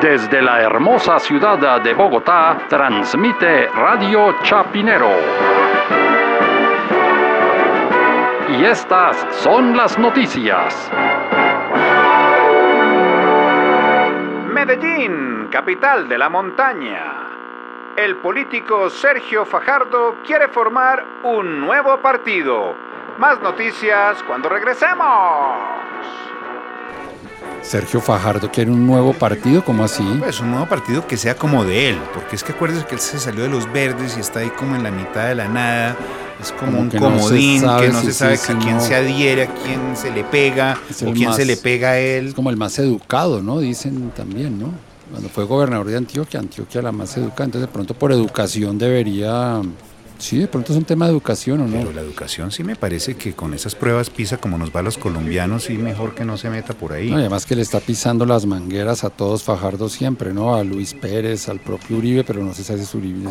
Desde la hermosa ciudad de Bogotá, transmite Radio Chapinero. Y estas son las noticias. Medellín, capital de la montaña. El político Sergio Fajardo quiere formar un nuevo partido. Más noticias cuando regresemos. Sergio Fajardo quiere un nuevo partido, ¿cómo así? Pues un nuevo partido que sea como de él, porque es que acuérdese que él se salió de los verdes y está ahí como en la mitad de la nada. Es como, Como un no comodín que no si se sabe a quién no. se adhiere, a quién se le pega o quién más- se le pega a él. Es como el más educado, ¿no? Dicen también, ¿no? Cuando fue gobernador de Antioquia, Antioquia la más educada, entonces de pronto por educación debería... Sí, de pronto es un tema de educación, ¿o no? Pero la educación sí me parece que con esas pruebas PISA como nos va a los colombianos, sí mejor que no se meta por ahí. No, y además que le está pisando las mangueras a todos Fajardo siempre, ¿no? A Luis Pérez, al propio Uribe, pero no sé si es Uribe.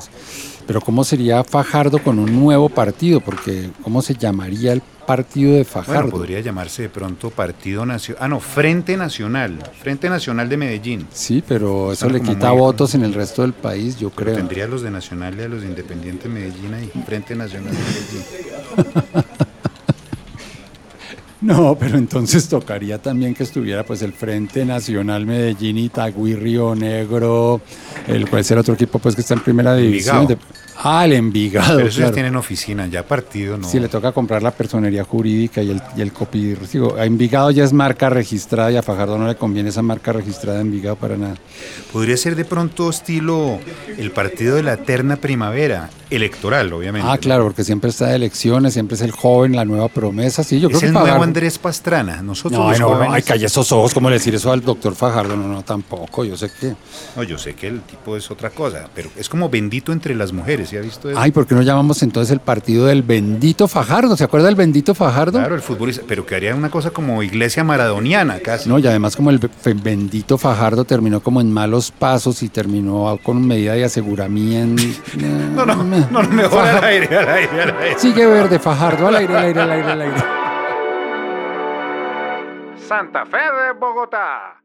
Pero ¿cómo sería Fajardo con un nuevo partido? Porque ¿cómo se llamaría el partido de Fajardo? Bueno, podría llamarse de pronto Partido Nacional. Ah, no, Frente Nacional. Frente Nacional de Medellín. Sí, pero eso le quita muy- votos en el resto del país, yo creo. Tendría a los de Nacional y a los de Independiente Medellín ahí. Frente Nacional de Medellín. No, pero entonces tocaría también que estuviera pues el Frente Nacional Medellín, Itagüí, Río Negro, el cual es el otro equipo pues que está en primera división. De- ah, el Envigado, Pero esos ya claro. tienen oficina, ya partido no. Sí, le toca comprar la personería jurídica y el, y el copy. Digo, a Envigado ya es marca registrada y a Fajardo no le conviene esa marca registrada de Envigado para nada. Podría ser de pronto estilo el partido de la eterna primavera, electoral, obviamente. Ah, claro, porque siempre está de elecciones, siempre es el joven, la nueva promesa. Sí, yo Es creo que el Fajardo- Andrés Pastrana. Nosotros No, los no, jóvenes- ay, calle esos ojos, ¿cómo le decir eso al doctor Fajardo? No, no, tampoco, yo sé que. No, yo sé que el tipo es otra cosa, pero es como bendito entre las mujeres, ¿sí ha visto eso? Ay, ¿por qué no llamamos entonces el partido del bendito Fajardo? ¿Se acuerda del bendito Fajardo? Claro, el futbolista, pero que haría una cosa como iglesia maradoniana casi. No, y además como el be- bendito Fajardo terminó como en malos pasos y terminó con medida de aseguramiento. no, no, no, no, mejor al aire, al aire, al aire. Sigue verde Fajardo, al aire, al aire, al aire, al aire. Santa Fe de Bogotá.